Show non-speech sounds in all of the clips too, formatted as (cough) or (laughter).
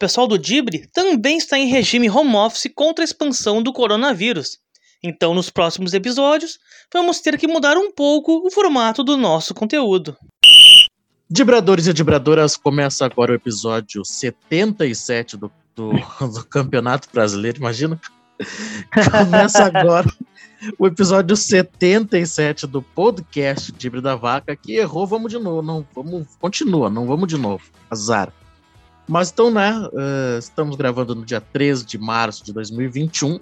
Pessoal do Dibre também está em regime home office contra a expansão do coronavírus. Então, nos próximos episódios, vamos ter que mudar um pouco o formato do nosso conteúdo. Dibradores e Dibradoras, começa agora o episódio 77 do, do, (laughs) do Campeonato Brasileiro, imagina? Começa agora o episódio 77 do podcast Dibre da Vaca, que errou, vamos de novo, não, vamos, continua, não vamos de novo, azar. Mas então, né, uh, estamos gravando no dia 13 de março de 2021,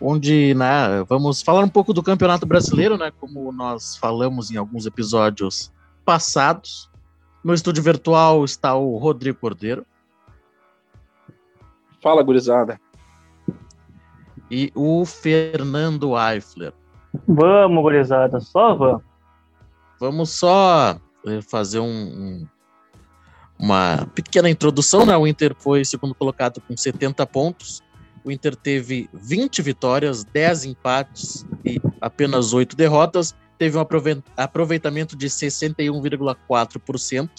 onde, né, vamos falar um pouco do Campeonato Brasileiro, né, como nós falamos em alguns episódios passados. No estúdio virtual está o Rodrigo Cordeiro. Fala, gurizada. E o Fernando Eifler. Vamos, gurizada, só vamos. Vamos só eh, fazer um, um, uma pequena introdução, né? O Inter foi segundo colocado com 70 pontos. O Inter teve 20 vitórias, 10 empates e apenas 8 derrotas. Teve um aproveitamento de 61,4%,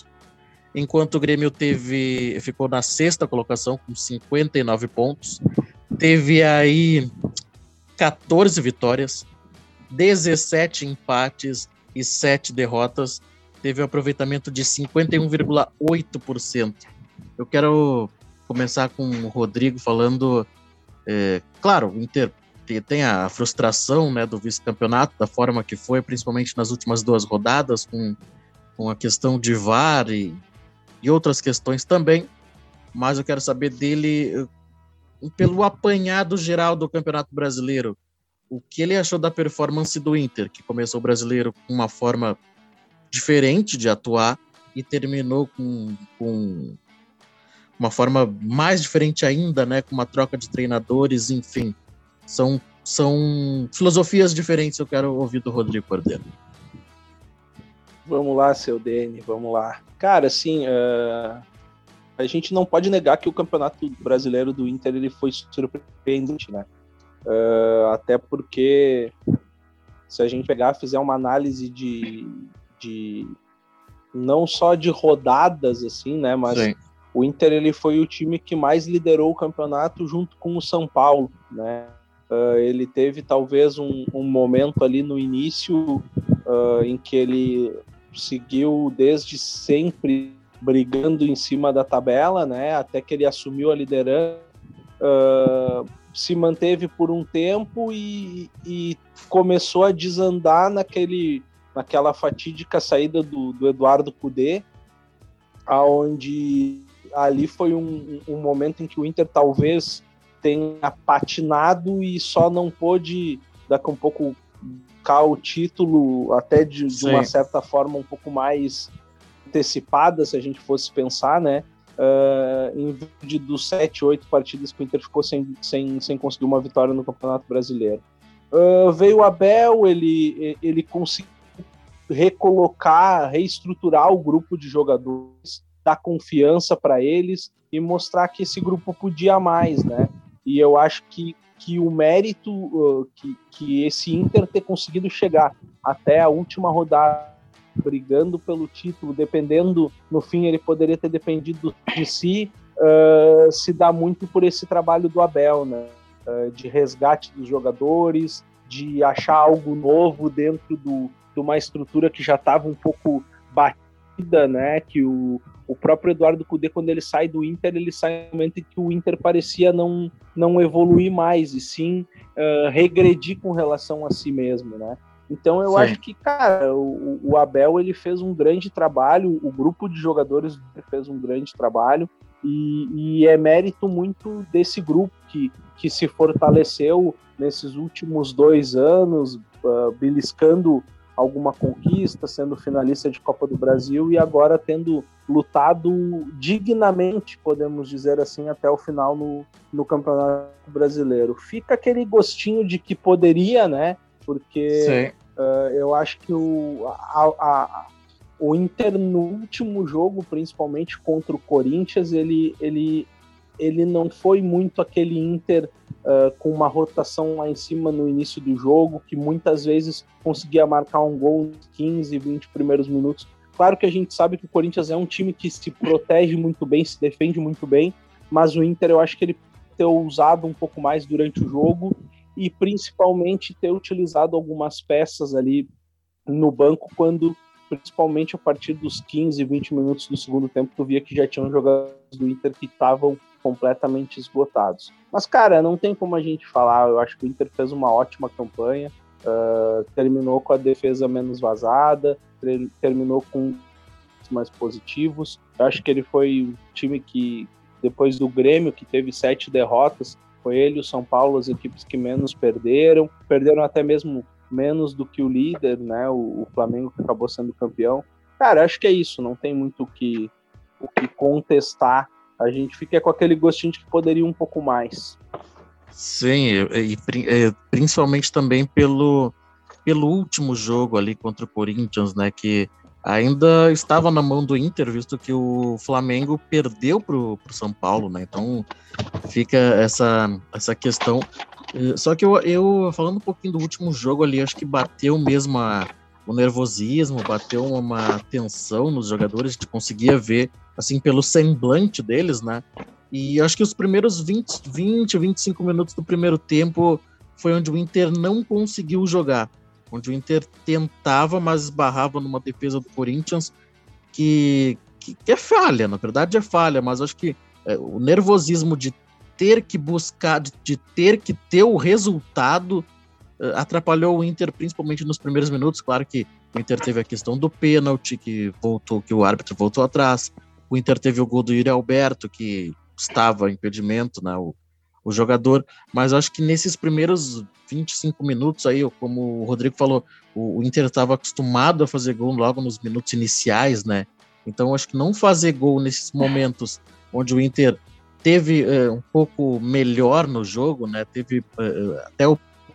enquanto o Grêmio teve ficou na sexta colocação com 59 pontos. Teve aí 14 vitórias, 17 empates e 7 derrotas. Teve um aproveitamento de 51,8%. Eu quero começar com o Rodrigo falando. É, claro, o Inter tem a frustração né, do vice-campeonato, da forma que foi, principalmente nas últimas duas rodadas, com, com a questão de VAR e, e outras questões também. Mas eu quero saber dele pelo apanhado geral do Campeonato Brasileiro, o que ele achou da performance do Inter, que começou o brasileiro com uma forma diferente de atuar e terminou com, com uma forma mais diferente ainda, né, com uma troca de treinadores, enfim. São, são filosofias diferentes, eu quero ouvir do Rodrigo Cordeiro. Vamos lá, seu Dene, vamos lá. Cara, assim, uh, a gente não pode negar que o campeonato brasileiro do Inter ele foi surpreendente, né? Uh, até porque se a gente pegar, fizer uma análise de, de não só de rodadas assim, né? Mas Sim. o Inter ele foi o time que mais liderou o campeonato junto com o São Paulo, né? Uh, ele teve talvez um, um, momento ali no início uh, em que ele seguiu desde sempre brigando em cima da tabela, né? Até que ele assumiu a liderança, uh, se manteve por um tempo e, e, começou a desandar naquele, naquela fatídica saída do, do Eduardo Cudê, aonde ali foi um, um momento em que o Inter talvez tenha patinado e só não pôde daqui um pouco buscar o título até de, de uma certa forma um pouco mais antecipada, se a gente fosse pensar, né? Uh, em vez dos sete, oito partidas que o Inter ficou sem, sem, sem conseguir uma vitória no Campeonato Brasileiro. Uh, veio o Abel, ele, ele conseguiu recolocar, reestruturar o grupo de jogadores, dar confiança para eles e mostrar que esse grupo podia mais, né? E eu acho que, que o mérito uh, que, que esse Inter ter conseguido chegar até a última rodada brigando pelo título, dependendo, no fim ele poderia ter dependido de si, uh, se dá muito por esse trabalho do Abel, né? Uh, de resgate dos jogadores, de achar algo novo dentro do, de uma estrutura que já estava um pouco batida, né? Que o, o próprio Eduardo Cudê, quando ele sai do Inter, ele sai no momento em que o Inter parecia não, não evoluir mais, e sim uh, regredir com relação a si mesmo, né? Então eu Sim. acho que, cara, o, o, Abel ele fez um grande trabalho, o grupo de jogadores fez um grande trabalho e, e, é mérito muito desse grupo que, que se fortaleceu nesses últimos dois anos, uh, beliscando alguma conquista, sendo finalista de Copa do Brasil e agora tendo lutado dignamente, podemos dizer assim, até o final no, no Campeonato Brasileiro. Fica aquele gostinho de que poderia, né? porque uh, eu acho que o, a, a, o Inter no último jogo, principalmente contra o Corinthians, ele, ele, ele não foi muito aquele Inter uh, com uma rotação lá em cima no início do jogo, que muitas vezes conseguia marcar um gol nos 15, 20 primeiros minutos. Claro que a gente sabe que o Corinthians é um time que se protege muito bem, se defende muito bem, mas o Inter eu acho que ele ter usado um pouco mais durante o jogo e principalmente ter utilizado algumas peças ali no banco quando principalmente a partir dos 15, 20 minutos do segundo tempo, tu via que já tinham jogadores do Inter que estavam completamente esgotados. Mas, cara, não tem como a gente falar. Eu acho que o Inter fez uma ótima campanha, uh, terminou com a defesa menos vazada, terminou com mais positivos. Eu acho que ele foi o time que, depois do Grêmio, que teve sete derrotas, foi ele o São Paulo as equipes que menos perderam. Perderam até mesmo menos do que o líder, né? O, o Flamengo que acabou sendo campeão. Cara, acho que é isso. Não tem muito o que, o que contestar. A gente fica com aquele gostinho de que poderia um pouco mais. Sim, e, e principalmente também pelo, pelo último jogo ali contra o Corinthians, né? Que ainda estava na mão do Inter, visto que o Flamengo perdeu para o São Paulo, né? Então fica essa, essa questão é, só que eu, eu, falando um pouquinho do último jogo ali, acho que bateu mesmo a, o nervosismo, bateu uma tensão nos jogadores, a gente conseguia ver, assim, pelo semblante deles, né? E acho que os primeiros 20, 20, 25 minutos do primeiro tempo foi onde o Inter não conseguiu jogar. Onde o Inter tentava, mas esbarrava numa defesa do Corinthians que, que, que é falha, na verdade é falha, mas acho que é, o nervosismo de ter que buscar, de, de ter que ter o resultado, atrapalhou o Inter, principalmente nos primeiros minutos. Claro que o Inter teve a questão do pênalti, que voltou, que o árbitro voltou atrás. O Inter teve o gol do Yuri Alberto, que estava impedimento, né? O, o jogador, mas acho que nesses primeiros 25 minutos aí, como o Rodrigo falou, o, o Inter estava acostumado a fazer gol logo nos minutos iniciais, né? Então acho que não fazer gol nesses momentos onde o Inter teve uh, um pouco melhor no jogo, né? Teve uh, até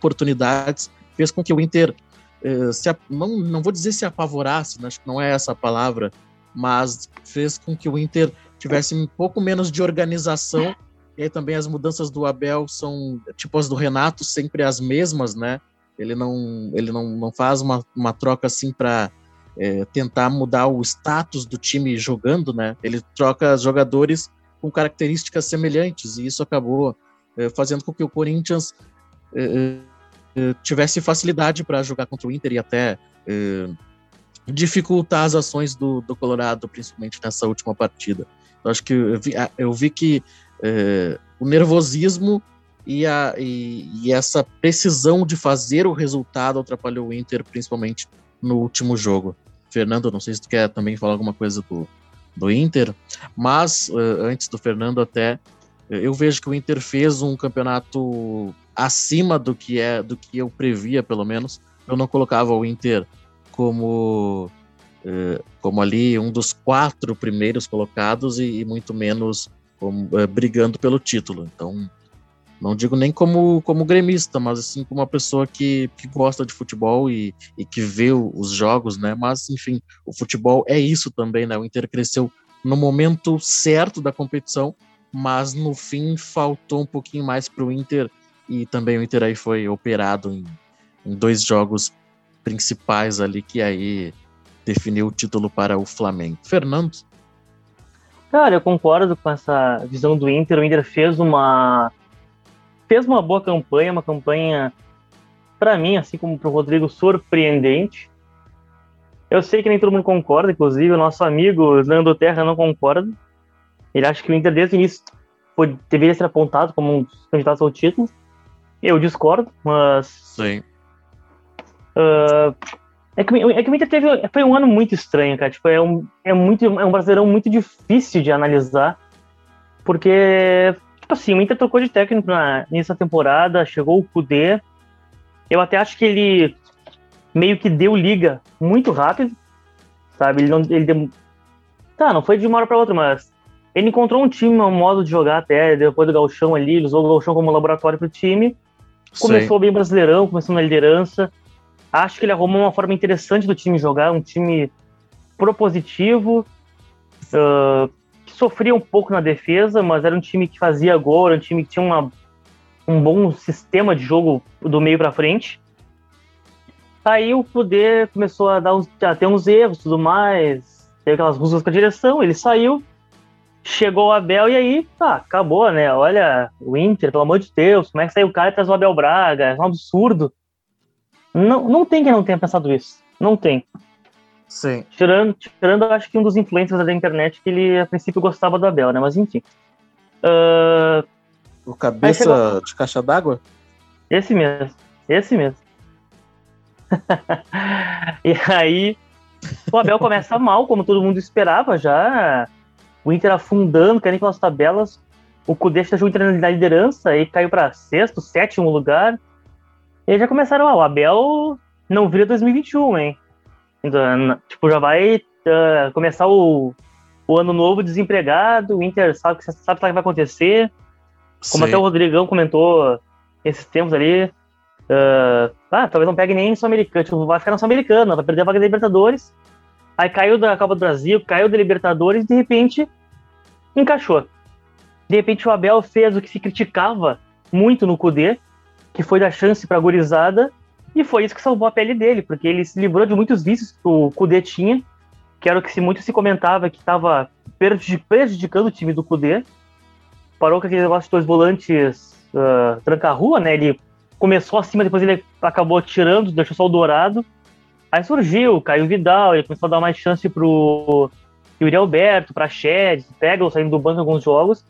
oportunidades, fez com que o Inter uh, se, não, não vou dizer se apavorasse, né? acho que não é essa a palavra, mas fez com que o Inter tivesse um pouco menos de organização. E aí também as mudanças do Abel são tipo as do Renato, sempre as mesmas, né? Ele não, ele não, não faz uma, uma troca assim para é, tentar mudar o status do time jogando, né? Ele troca jogadores com características semelhantes, e isso acabou eh, fazendo com que o Corinthians eh, eh, tivesse facilidade para jogar contra o Inter e até dificultar as ações do, do Colorado, principalmente nessa última partida. Eu acho que eu vi, eu vi que o nervosismo e, a, e, e, essa precisão de fazer o resultado atrapalhou o Inter, principalmente no último jogo. Fernando, não sei se tu quer também falar alguma coisa do, do Inter, mas antes do Fernando até eu vejo que o Inter fez um campeonato acima do que é do que eu previa pelo menos. Eu não colocava o Inter como uh, como ali um dos quatro primeiros colocados e, e muito menos como, uh, brigando pelo título. Então não digo nem como, como gremista, mas assim como uma pessoa que, que gosta de futebol e, e que vê os jogos, né? Mas, enfim, o futebol é isso também, né? O Inter cresceu no momento certo da competição, mas no fim faltou um pouquinho mais para o Inter e também o Inter aí foi operado em, em dois jogos principais ali que aí definiu o título para o Flamengo. Fernando? Cara, eu concordo com essa visão do Inter. O Inter fez uma fez uma boa campanha, uma campanha, para mim, assim como para o Rodrigo, surpreendente. Eu sei que nem todo mundo concorda, inclusive o nosso amigo Nando Terra não concorda. Ele acha que o Inter, desde o início, deveria ser apontado como um dos candidatos ao título. Eu discordo, mas. Sim. Uh, é, que, é que o Inter teve. Foi um ano muito estranho, cara. Tipo, é um, é, muito, é um brasileirão muito difícil de analisar. Porque Tipo assim, o Inter trocou de técnico na, nessa temporada, chegou o Kudê. Eu até acho que ele meio que deu liga muito rápido, sabe? Ele não. Ele deu... Tá, não foi de uma hora para outra, mas ele encontrou um time, um modo de jogar até depois do Galchão ali, ele usou o Galchão como laboratório pro time. Começou Sim. bem brasileirão, começou na liderança. Acho que ele arrumou uma forma interessante do time jogar, um time propositivo. Uh, sofria um pouco na defesa, mas era um time que fazia gol, era um time que tinha uma, um bom sistema de jogo do meio para frente. Aí o poder começou a, dar uns, a ter uns erros tudo mais, teve aquelas rusgas com a direção, ele saiu. Chegou o Abel e aí, tá, acabou, né? Olha, o Inter, pelo amor de Deus, como é que saiu o cara e traz o Abel Braga? É um absurdo. Não, não tem quem não tenha pensado isso. Não tem. Sim. Tirando, tirando, acho que um dos influencers da internet que ele, a princípio, gostava do Abel, né? Mas enfim. Uh... O cabeça chegou... de caixa d'água? Esse mesmo. Esse mesmo. (laughs) e aí, o Abel começa mal, como todo mundo esperava já. O Inter afundando, caindo pelas tabelas. O Cudê achou o Inter na liderança e caiu para sexto, sétimo lugar. E já começaram, ah, o Abel não vira 2021, hein? Então, tipo, já vai uh, começar o, o ano novo desempregado, o Inter sabe, sabe o que vai acontecer. Como Sim. até o Rodrigão comentou esses tempos ali. Uh, ah, talvez não pegue nem Sul-Americano, tipo, vai ficar na Sul-Americana, vai perder a vaga da Libertadores. Aí caiu da Copa do Brasil, caiu da Libertadores de repente encaixou. De repente o Abel fez o que se criticava muito no Cudê, que foi dar chance pra gurizada, e foi isso que salvou a pele dele, porque ele se livrou de muitos vícios que o Cudê tinha, que era o que se, muito se comentava que estava prejudicando o time do Cudê. Parou com aquele negócio de dois volantes uh, tranca-rua, né? Ele começou acima, depois ele acabou tirando, deixou só o Dourado. Aí surgiu, caiu Vidal, ele começou a dar mais chance pro Yuri Alberto, pra Shed, pega saindo do banco em alguns jogos.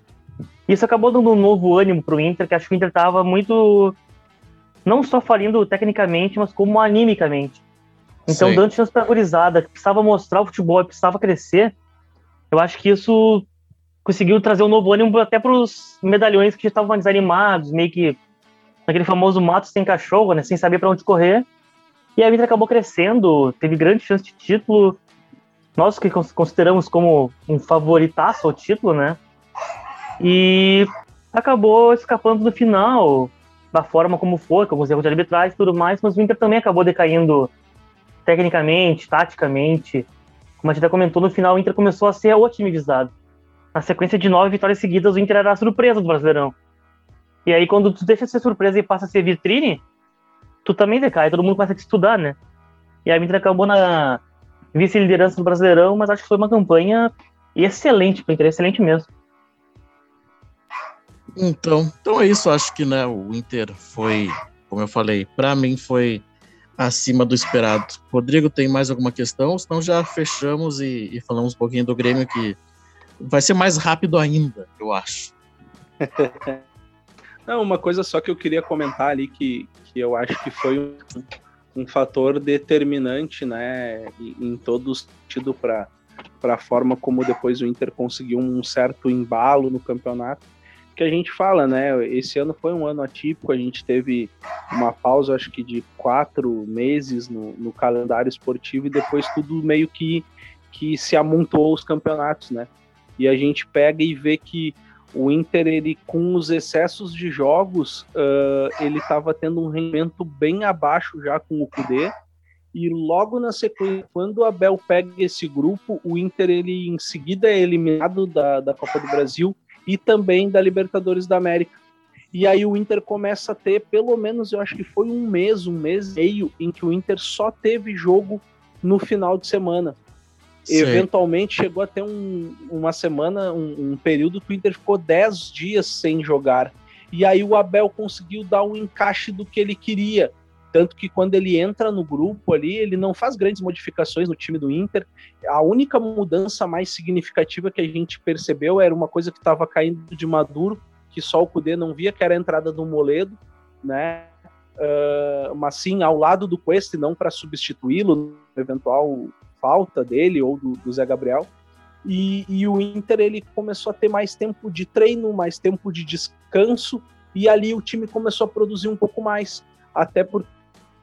Isso acabou dando um novo ânimo pro Inter, que acho que o Inter tava muito. Não só falindo tecnicamente, mas como animicamente. Então, Sim. dando chance pra gurizada, que precisava mostrar o futebol, precisava crescer, eu acho que isso conseguiu trazer um novo ânimo até pros medalhões que já estavam desanimados, meio que naquele famoso mato sem cachorro, né? Sem saber para onde correr. E a Inter acabou crescendo, teve grande chance de título. Nós que consideramos como um favoritaço ao título, né? E acabou escapando no final, da forma como foi, com alguns erros de arbitragem e tudo mais, mas o Inter também acabou decaindo tecnicamente, taticamente. Como a gente até comentou, no final o Inter começou a ser otimizado. Na sequência de nove vitórias seguidas, o Inter era a surpresa do Brasileirão. E aí, quando tu deixa de ser surpresa e passa a ser vitrine, tu também decai, todo mundo começa a te estudar, né? E a Inter acabou na vice-liderança do Brasileirão, mas acho que foi uma campanha excelente para Inter, excelente mesmo. Então, então é isso, acho que né, o Inter foi, como eu falei, para mim foi acima do esperado. Rodrigo, tem mais alguma questão? Senão já fechamos e, e falamos um pouquinho do Grêmio que vai ser mais rápido ainda, eu acho. (laughs) Não, uma coisa só que eu queria comentar ali que, que eu acho que foi um, um fator determinante, né, em, em todo sentido para para a forma como depois o Inter conseguiu um certo embalo no campeonato. Que a gente fala, né? Esse ano foi um ano atípico, a gente teve uma pausa, acho que de quatro meses no, no calendário esportivo e depois tudo meio que, que se amontoou os campeonatos, né? E a gente pega e vê que o Inter, ele, com os excessos de jogos, uh, ele estava tendo um rendimento bem abaixo já com o Kudê. E logo na sequência, quando o Abel pega esse grupo, o Inter ele em seguida é eliminado da, da Copa do Brasil e também da Libertadores da América. E aí o Inter começa a ter, pelo menos eu acho que foi um mês, um mês e meio, em que o Inter só teve jogo no final de semana. Eventualmente chegou até um, uma semana, um, um, período que o Inter ficou 10 dias sem jogar. E aí o Abel conseguiu dar um encaixe do que ele queria. Tanto que quando ele entra no grupo ali, ele não faz grandes modificações no time do Inter. A única mudança mais significativa que a gente percebeu era uma coisa que estava caindo de maduro, que só o Cudê não via, que era a entrada do Moledo, né? Uh, mas sim ao lado do Quest, não para substituí-lo, eventual falta dele ou do, do Zé Gabriel. E, e, o Inter ele começou a ter mais tempo de treino, mais tempo de descanso, e ali o time começou a produzir um pouco mais. Até porque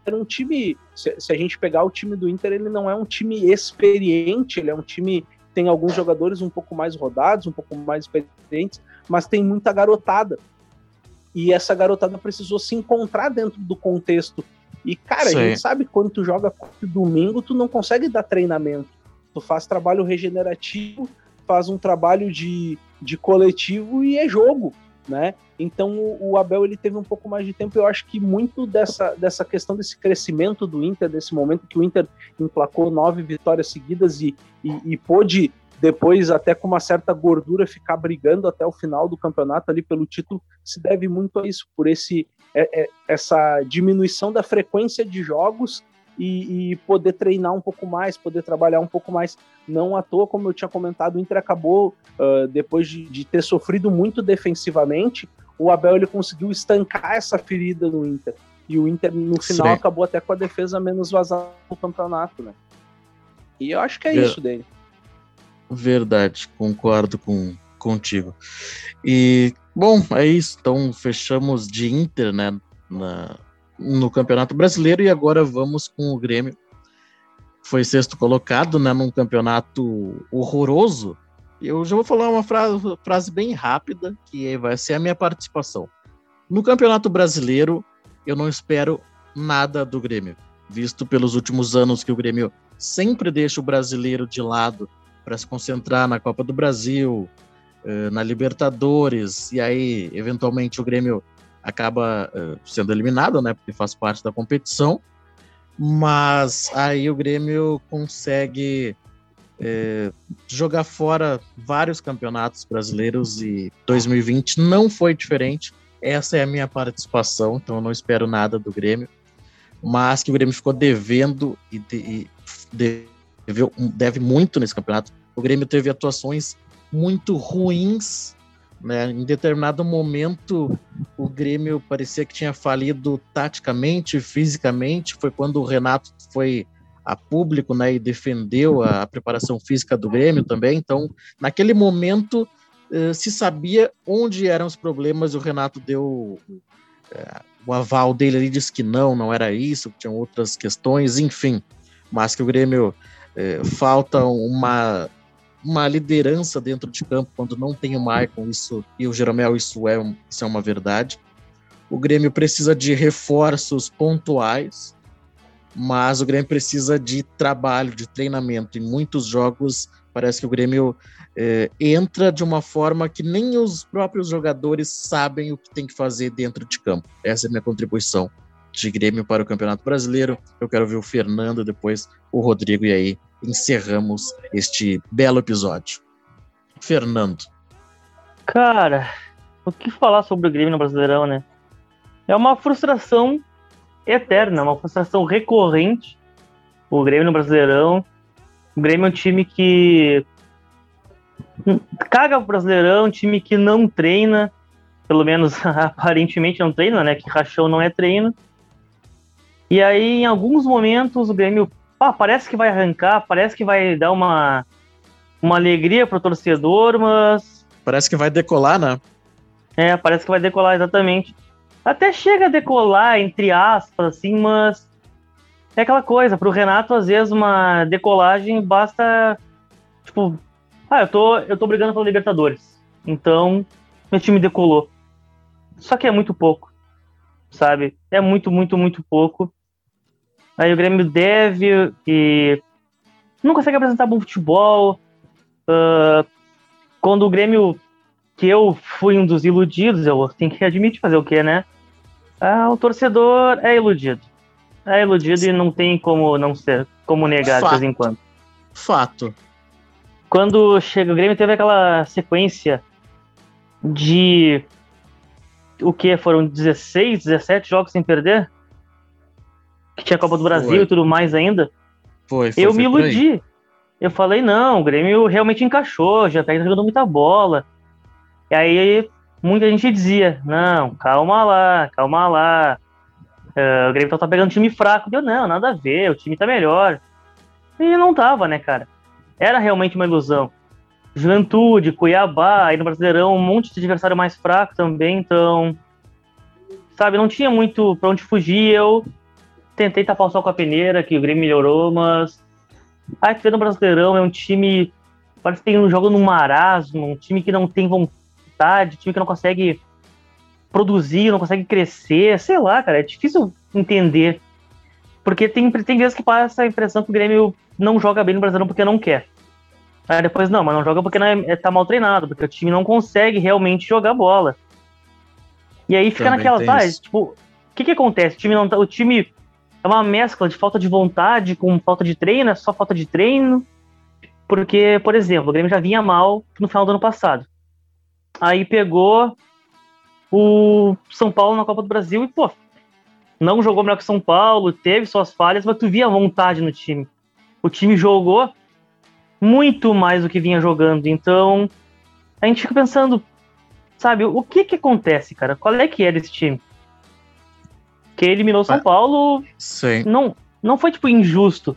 era um time, se, se, a gente pegar o time do Inter, ele não é um time experiente, ele é um time tem alguns jogadores um pouco mais rodados, um pouco mais experientes, mas tem muita garotada. E essa garotada precisou se encontrar dentro do contexto e, cara, Sim. a gente sabe que quando tu joga domingo, tu não consegue dar treinamento. Tu faz trabalho regenerativo, faz um trabalho de, de coletivo e é jogo, né? Então o, o Abel ele teve um pouco mais de tempo. Eu acho que muito dessa, dessa questão desse crescimento do Inter, desse momento que o Inter emplacou nove vitórias seguidas e, e, e pôde depois até com uma certa gordura ficar brigando até o final do campeonato ali pelo título se deve muito a isso por esse é, é, essa diminuição da frequência de jogos e, e, poder treinar um pouco mais, poder trabalhar um pouco mais. Não à toa, como eu tinha comentado, o Inter acabou, uh, depois de, de, ter sofrido muito defensivamente, o Abel ele conseguiu estancar essa ferida no Inter. E o Inter, no final, Sim. acabou até com a defesa menos vazada no campeonato, né? E eu acho que é Ver... isso dele. Verdade, concordo com, contigo. E, bom, é isso. Então, fechamos de Inter, né, na, no Campeonato Brasileiro e agora vamos com o Grêmio. Foi sexto colocado, né, num campeonato horroroso. Eu já vou falar uma frase, frase bem rápida, que vai ser a minha participação. No Campeonato Brasileiro, eu não espero nada do Grêmio, visto pelos últimos anos que o Grêmio sempre deixa o brasileiro de lado para se concentrar na Copa do Brasil, eh, na Libertadores, e aí, eventualmente, o Grêmio acaba uh, sendo eliminado, né? Porque faz parte da competição. Mas aí o Grêmio consegue é, jogar fora vários campeonatos brasileiros e 2020 não foi diferente. Essa é a minha participação, então eu não espero nada do Grêmio. Mas que o Grêmio ficou devendo e, de, e deve, deve muito nesse campeonato. O Grêmio teve atuações muito ruins né? Em determinado momento, o Grêmio parecia que tinha falido taticamente, fisicamente. Foi quando o Renato foi a público né, e defendeu a, preparação física do Grêmio também. Então, naquele momento, eh, se sabia onde eram os problemas. O Renato deu eh, o aval dele ali, disse que não, não era isso, que tinham outras questões, enfim. Mas que o Grêmio eh, falta uma uma liderança dentro de campo quando não tem o Maicon, isso e o Jeromel, isso é, isso é uma verdade. O Grêmio precisa de reforços pontuais, mas o Grêmio precisa de trabalho, de treinamento. Em muitos jogos, parece que o Grêmio é, entra de uma forma que nem os próprios jogadores sabem o que tem que fazer dentro de campo. Essa é a minha contribuição de Grêmio para o Campeonato Brasileiro. Eu quero ver o Fernando, depois o Rodrigo, e aí encerramos este belo episódio. Fernando. Cara, o que falar sobre o Grêmio no Brasileirão, né? É uma frustração eterna, uma frustração recorrente. O Grêmio no Brasileirão. O Grêmio é um time que caga o Brasileirão, um time que não treina, pelo menos (laughs) aparentemente não treina, né? Que rachão não é treino. E aí, em alguns momentos, o Grêmio ah, parece que vai arrancar, parece que vai dar uma, uma alegria pro torcedor, mas. Parece que vai decolar, né? É, parece que vai decolar, exatamente. Até chega a decolar, entre aspas, assim, mas. É aquela coisa, pro Renato, às vezes, uma decolagem basta. Tipo, ah, eu tô, eu tô brigando pela Libertadores. Então, meu time decolou. Só que é muito pouco, sabe? É muito, muito, muito pouco. Aí o Grêmio deve e não consegue apresentar bom futebol. Uh, quando o Grêmio, que eu fui um dos iludidos, eu tenho que admitir fazer o quê, né? Ah, o torcedor é iludido. É iludido e não tem como não ser, como negar Fato. de vez em quando. Fato. Quando chega o Grêmio teve aquela sequência de o que foram 16, 17 jogos sem perder? Que tinha Copa do Brasil foi. e tudo mais ainda. Foi, foi Eu me iludi. Eu falei, não, o Grêmio realmente encaixou, já tá jogando muita bola. E aí muita gente dizia, não, calma lá, calma lá. Uh, o Grêmio tá pegando time fraco. Deu, não, nada a ver, o time tá melhor. E não tava, né, cara? Era realmente uma ilusão. Juventude, Cuiabá, aí no Brasileirão, um monte de adversário mais fraco também, então. Sabe, não tinha muito pra onde fugir. Eu tentei tapar o sol com a peneira, que o Grêmio melhorou, mas a FP no Brasileirão é um time parece que tem um jogo no marasmo, um time que não tem vontade, um time que não consegue produzir, não consegue crescer, sei lá, cara, é difícil entender. Porque tem, tem vezes que passa a impressão que o Grêmio não joga bem no Brasileirão porque não quer. Aí depois, não, mas não joga porque não é, é, tá mal treinado, porque o time não consegue realmente jogar bola. E aí fica Também naquela, tá, tipo, o que que acontece? O time, não tá, o time é uma mescla de falta de vontade com falta de treino, é só falta de treino. Porque, por exemplo, o Grêmio já vinha mal no final do ano passado. Aí pegou o São Paulo na Copa do Brasil e, pô, não jogou melhor que o São Paulo, teve suas falhas, mas tu via vontade no time. O time jogou muito mais do que vinha jogando. Então, a gente fica pensando, sabe, o que que acontece, cara? Qual é que é desse time? Que eliminou São ah, Paulo. Sim. Não, não foi, tipo, injusto.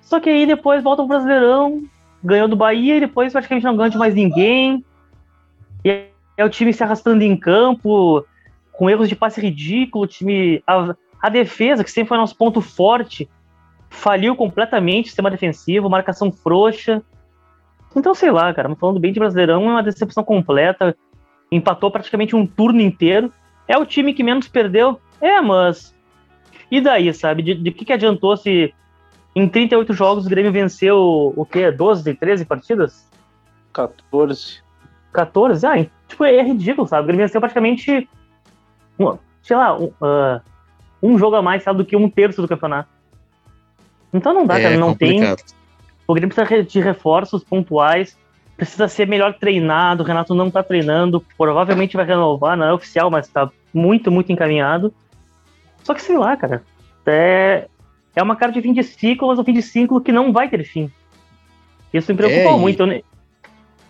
Só que aí depois volta o Brasileirão, ganhou do Bahia e depois praticamente não ganha de mais ninguém. E é o time se arrastando em campo, com erros de passe ridículo, o time. A, a defesa, que sempre foi nosso ponto forte, faliu completamente o sistema defensivo, marcação frouxa. Então, sei lá, cara, falando bem de Brasileirão, é uma decepção completa. Empatou praticamente um turno inteiro. É o time que menos perdeu? É, mas. E daí, sabe? De, de que, que adiantou se em 38 jogos o Grêmio venceu o quê? 12, 13 partidas? 14. 14? Ah, tipo, é ridículo, sabe? O Grêmio venceu praticamente, sei lá, um, uh, um jogo a mais sabe, do que um terço do campeonato. Então não dá, é, cara, não complicado. tem. O Grêmio precisa de reforços pontuais, precisa ser melhor treinado. O Renato não tá treinando, provavelmente vai renovar, não é oficial, mas tá muito, muito encaminhado. Só que sei lá, cara, é, é uma cara de fim de ciclo, mas um fim de ciclo que não vai ter fim. Isso me preocupa é, muito. E...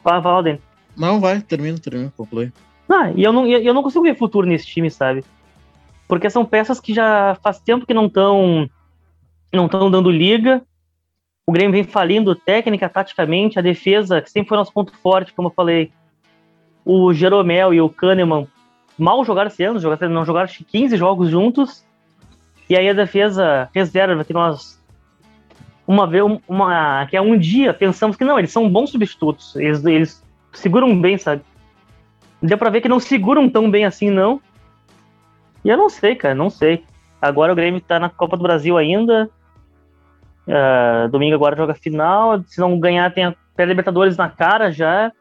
Fala, fala, Dani. Não, vai, termina, termina, conclui. Ah, e eu não, eu não consigo ver futuro nesse time, sabe? Porque são peças que já faz tempo que não estão não estão dando liga. O Grêmio vem falindo técnica, taticamente, a defesa, que sempre foi nosso ponto forte, como eu falei. O Jeromel e o Kahneman mal jogaram esse ano, jogaram, não jogaram 15 jogos juntos. E aí a defesa reserva, que nós uma vez, uma, que é um dia pensamos que não, eles são bons substitutos, eles, eles seguram bem, sabe? Deu pra ver que não seguram tão bem assim, não. E eu não sei, cara, não sei. Agora o Grêmio tá na Copa do Brasil ainda. Uh, domingo agora joga final. Se não ganhar, tem a pré-Libertadores na cara já.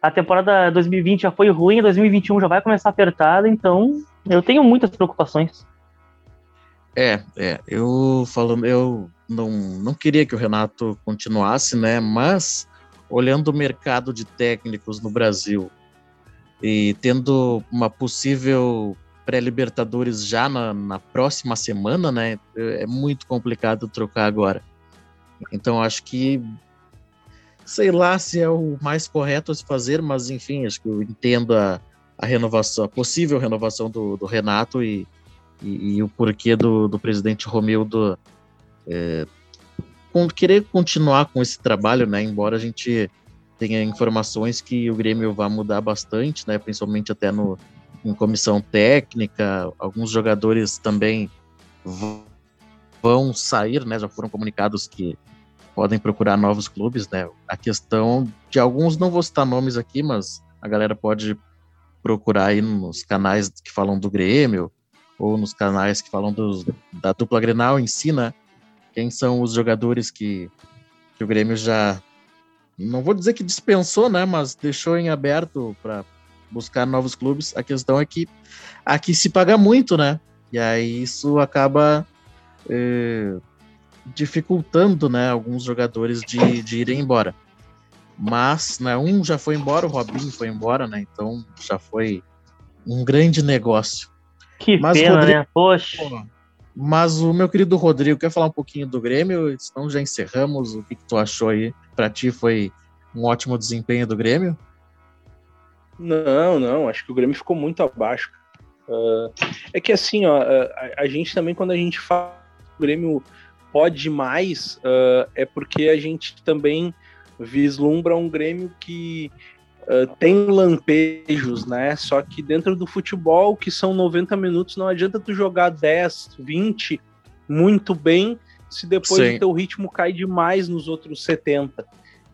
A temporada 2020 já foi ruim, 2021 já vai começar apertada, então eu tenho muitas preocupações. É, é, eu falando, eu não, não queria que o Renato continuasse, né? Mas olhando o mercado de técnicos no Brasil e tendo uma possível pré-Libertadores já na, na, próxima semana, né? É muito complicado trocar agora. Então acho que sei lá se é o mais correto a se fazer, mas enfim, acho que eu entendo a, a renovação, a possível renovação do, do Renato e, e, e, o porquê do, do presidente Romildo é, querer continuar com esse trabalho, né? Embora a gente tenha informações que o Grêmio vai mudar bastante, né? Principalmente até no, em comissão técnica, alguns jogadores também vão sair, né? Já foram comunicados que podem procurar novos clubes, né? A questão de alguns, não vou citar nomes aqui, mas a galera pode procurar aí nos canais que falam do Grêmio, ou nos canais que falam dos, da dupla Grenal em si, né? Quem são os jogadores que, que o Grêmio já, não vou dizer que dispensou, né? Mas deixou em aberto para buscar novos clubes. A questão é que aqui se paga muito, né? E aí isso acaba eh, dificultando, né? Alguns jogadores de, de irem embora. Mas, né? Um já foi embora, o Robinho foi embora, né? Então já foi um grande negócio. Que mas pena, Rodrigo, né? Poxa. Mas o meu querido Rodrigo, quer falar um pouquinho do Grêmio? Senão já encerramos. O que, que tu achou aí? Para ti foi um ótimo desempenho do Grêmio? Não, não. Acho que o Grêmio ficou muito abaixo. Uh, é que assim, ó, a, a, gente também, quando a gente fala que o Grêmio pode mais, uh, é porque a gente também vislumbra um Grêmio que uh, tem lampejos, né? Só que dentro do futebol, que são 90 minutos, não adianta tu jogar 10, 20 muito bem, se depois Sim. o teu ritmo cai demais nos outros 70.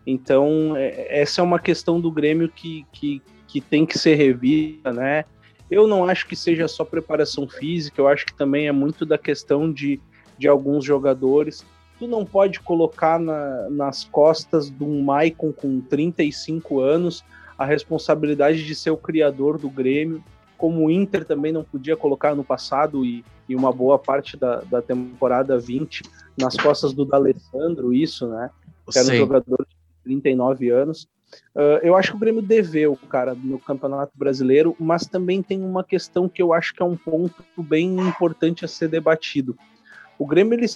Então, é, essa é uma questão do Grêmio que, que, que tem que ser revista, né? Eu não acho que seja só preparação física, eu acho que também é muito da questão de, de alguns jogadores. Tu não pode colocar na, nas costas de um Maicon com 35 anos a responsabilidade de ser o criador do Grêmio, como o Inter também não podia colocar no passado e, e uma boa parte da, da temporada 20 nas costas do D'Alessandro, isso, né? que era um jogador de 39 anos. Uh, eu acho que o Grêmio deveu, cara, no Campeonato Brasileiro, mas também tem uma questão que eu acho que é um ponto bem importante a ser debatido. O Grêmio ele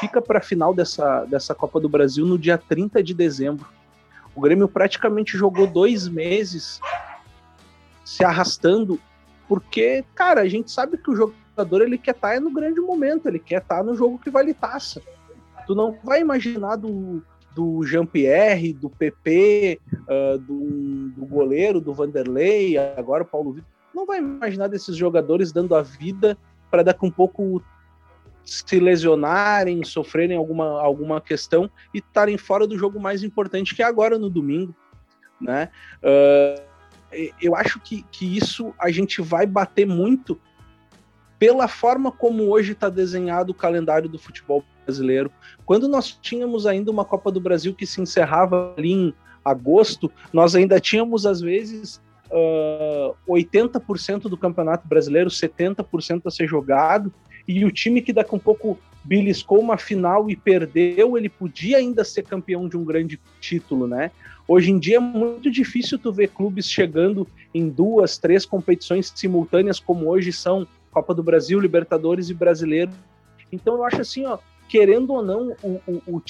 fica para a final dessa, dessa Copa do Brasil no dia 30 de dezembro. O Grêmio praticamente jogou dois meses se arrastando, porque, cara, a gente sabe que o jogador ele quer estar tá no grande momento, ele quer estar tá no jogo que vale taça. Tu não vai imaginar do, do Jean-Pierre, do PP, uh, do, do, goleiro, do Vanderlei, agora o Paulo Vitor. Não vai imaginar desses jogadores dando a vida para daqui um pouco se lesionarem, sofrerem alguma, alguma questão e estarem fora do jogo mais importante, que é agora no domingo. Né? Uh, eu acho que, que isso a gente vai bater muito pela forma como hoje está desenhado o calendário do futebol brasileiro. Quando nós tínhamos ainda uma Copa do Brasil que se encerrava ali em agosto, nós ainda tínhamos, às vezes, uh, 80% do campeonato brasileiro, 70% a ser jogado, e o time que daqui a um pouco beliscou uma final e perdeu, ele podia ainda ser campeão de um grande título, né? Hoje em dia é muito difícil tu ver clubes chegando em duas, três competições simultâneas como hoje são Copa do Brasil, Libertadores e Brasileiro. Então eu acho assim, ó, querendo ou não, o, o, o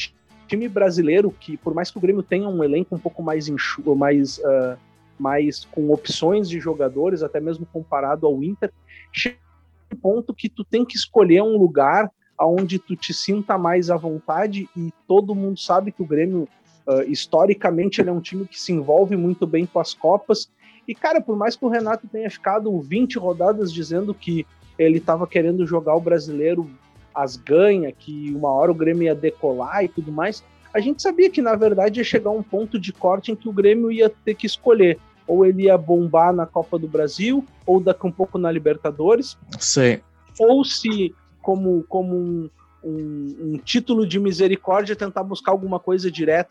time brasileiro, que por mais que o Grêmio tenha um elenco um pouco mais enxuto, mais, uh, mais com opções de jogadores, até mesmo comparado ao Inter, chega ponto que tu tem que escolher um lugar onde tu te sinta mais à vontade e todo mundo sabe que o Grêmio uh, historicamente ele é um time que se envolve muito bem com as copas. E cara, por mais que o Renato tenha ficado 20 rodadas dizendo que ele estava querendo jogar o brasileiro as ganha, que uma hora o Grêmio ia decolar e tudo mais, a gente sabia que na verdade ia chegar um ponto de corte em que o Grêmio ia ter que escolher ou ele ia bombar na Copa do Brasil, ou daqui um pouco na Libertadores. Sim. Ou se, como, como um, um, um título de misericórdia, tentar buscar alguma coisa direto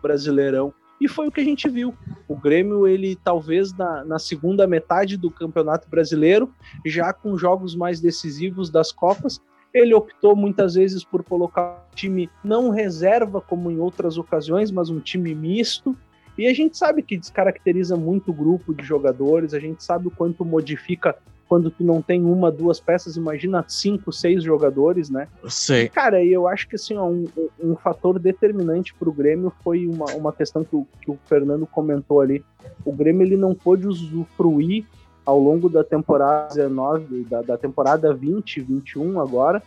Brasileirão. E foi o que a gente viu. O Grêmio, ele talvez na, na segunda metade do Campeonato Brasileiro, já com jogos mais decisivos das Copas, ele optou muitas vezes por colocar um time não reserva, como em outras ocasiões, mas um time misto. E a gente sabe que descaracteriza muito o grupo de jogadores, a gente sabe o quanto modifica quando tu não tem uma, duas peças, imagina cinco, seis jogadores, né? Sei. Cara, eu acho que assim, ó, um, um fator determinante para o Grêmio foi uma, uma questão que o, que o Fernando comentou ali. O Grêmio ele não pôde usufruir ao longo da temporada 19, da, da temporada 20, 21 agora,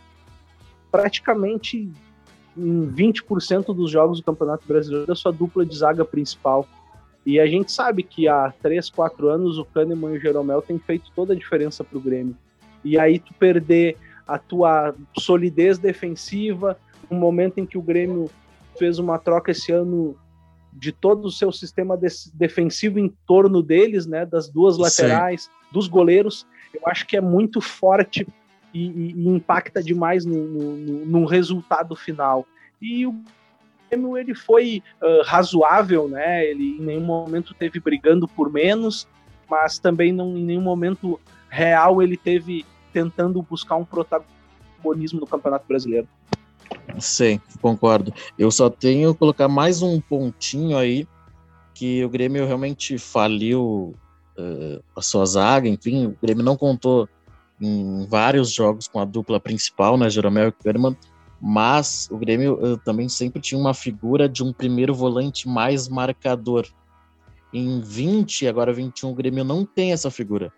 praticamente em 20% dos jogos do Campeonato Brasileiro da sua dupla de zaga principal. E a gente sabe que há 3, 4 anos o Kahneman e o Jeromel têm feito toda a diferença para o Grêmio. E aí tu perder a tua solidez defensiva, um momento em que o Grêmio fez uma troca esse ano de todo o seu sistema de defensivo em torno deles, né, das duas laterais, Sim. dos goleiros, eu acho que é muito forte e, e, e impacta demais no, no, no, resultado final. E o Grêmio ele foi uh, razoável, né? Ele em nenhum momento teve brigando por menos, mas também não em nenhum momento real ele teve tentando buscar um protagonismo no Campeonato Brasileiro. Sim, concordo. Eu só tenho que colocar mais um pontinho aí que o Grêmio realmente faliu uh, a sua zaga, enfim, o Grêmio não contou em vários jogos com a dupla principal, né, Jeromel e Kahneman, mas o Grêmio uh, também sempre tinha uma figura de um primeiro volante mais marcador. Em 20, agora 21, o Grêmio não tem essa figura.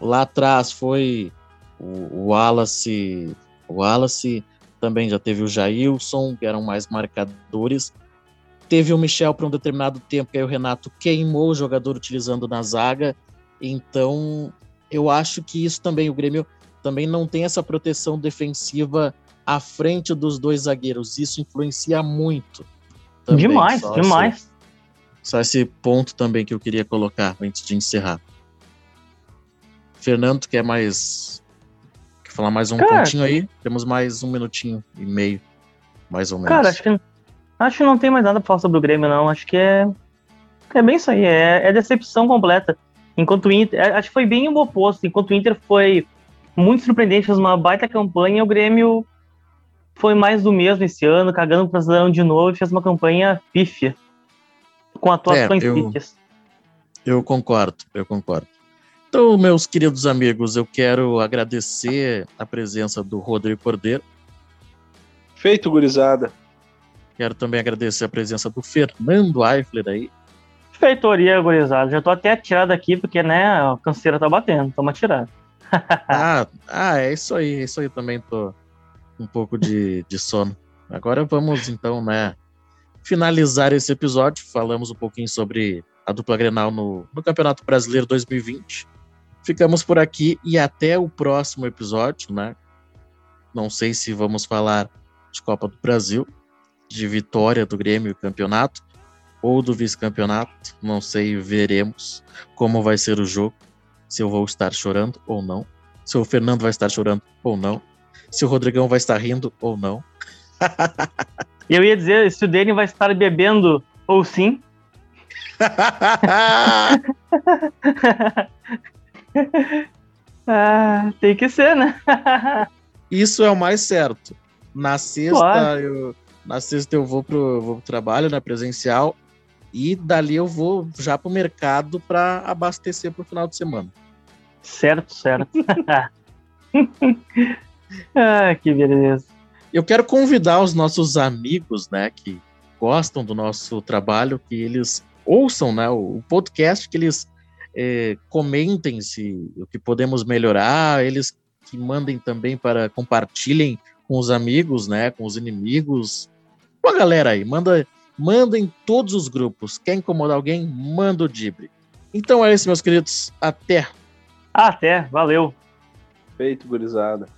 Lá atrás foi o, o Wallace, o Wallace também já teve o Jailson, que eram mais marcadores. Teve o Michel por um determinado tempo, que aí o Renato queimou o jogador utilizando na zaga. Então, eu acho que isso também, o Grêmio também não tem essa proteção defensiva à frente dos dois zagueiros. Isso influencia muito. Também. Demais, só demais. Esse, só esse ponto também que eu queria colocar antes de encerrar. Fernando, quer mais falar mais um cara, pontinho aí? Temos mais um minutinho e meio, mais ou menos. Cara, acho que, acho que não tem mais nada pra falar sobre o Grêmio, não. Acho que é. É bem isso aí, é, é decepção completa. Enquanto o Inter. É, acho que foi bem o oposto. Enquanto o Inter foi muito surpreendente, fez uma baita campanha, o Grêmio foi mais do mesmo esse ano, cagando pro Brasileirão de novo e fez uma campanha pífia. Com atuações É, eu- pífias. Eu concordo, eu concordo. Então, meus queridos amigos, eu quero agradecer a presença do Rodrigo Cordeiro. Feito, gurizada. Quero também agradecer a presença do Fernando Eifler aí. Feitoria, gurizada. Já tô até atirado aqui, porque, né, a canseira tá batendo. Toma atirado. (laughs) Ah, ah, é isso aí, é isso aí também tô um pouco de, de sono. Agora vamos então, né, finalizar esse episódio. Falamos um pouquinho sobre a dupla Grenal no, no Campeonato Brasileiro 2020. Ficamos por aqui e até o próximo episódio, né? Não sei se vamos falar de Copa do Brasil, de vitória do Grêmio campeonato ou do vice-campeonato. Não sei, veremos como vai ser o jogo se eu vou estar chorando ou não, se o Fernando vai estar chorando ou não, se o Rodrigão vai estar rindo ou não. E (laughs) eu ia dizer se o Dani vai estar bebendo ou sim. (laughs) ah, tem que ser, né? (laughs) Isso é o mais certo. Na sexta, Claro. eu, na sexta eu vou pro, vou pro trabalho, na presencial, e dali eu vou já pro mercado para abastecer pro final de semana. certo, certo. (laughs) ah, que beleza. Eu quero convidar os nossos amigos, né, que gostam do nosso trabalho, que eles ouçam, né, o, o podcast, que eles eh, comentem se o que podemos melhorar, eles que mandem também para compartilhem com os amigos, né, com os inimigos, com a galera aí, manda, manda em todos os grupos. Quer incomodar alguém, manda o dibre. Então é isso, meus queridos. Até. Até, valeu. Feito, gurizada.